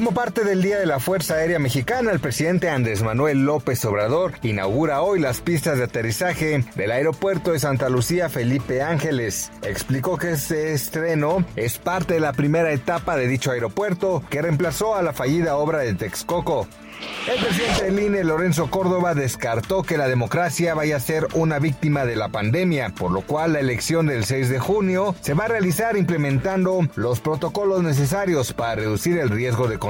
Como parte del Día de la Fuerza Aérea Mexicana, el presidente Andrés Manuel López Obrador inaugura hoy las pistas de aterrizaje del aeropuerto de Santa Lucía Felipe Ángeles. Explicó que este estreno es parte de la primera etapa de dicho aeropuerto que reemplazó a la fallida obra de Texcoco. El presidente del INE, Lorenzo Córdoba, descartó que la democracia vaya a ser una víctima de la pandemia, por lo cual la elección del 6 de junio se va a realizar implementando los protocolos necesarios para reducir el riesgo de contagio.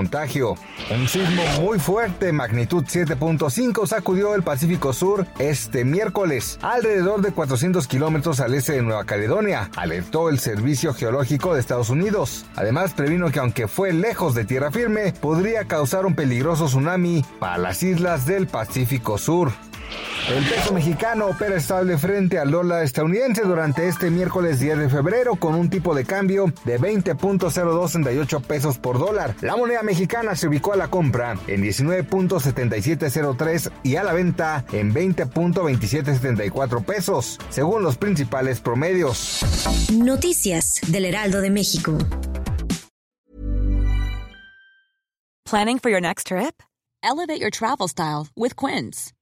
Un sismo muy fuerte, magnitud 7.5, sacudió el Pacífico Sur este miércoles, alrededor de 400 kilómetros al este de Nueva Caledonia, alertó el Servicio Geológico de Estados Unidos. Además, previno que aunque fue lejos de tierra firme, podría causar un peligroso tsunami para las islas del Pacífico Sur. El peso mexicano opera estable frente al dólar estadounidense durante este miércoles 10 de febrero con un tipo de cambio de 20.0268 pesos por dólar. La moneda mexicana se ubicó a la compra en 19.7703 y a la venta en 20.2774 pesos, según los principales promedios. Noticias del Heraldo de México. Planning for your next trip? Elevate your travel style with Quince.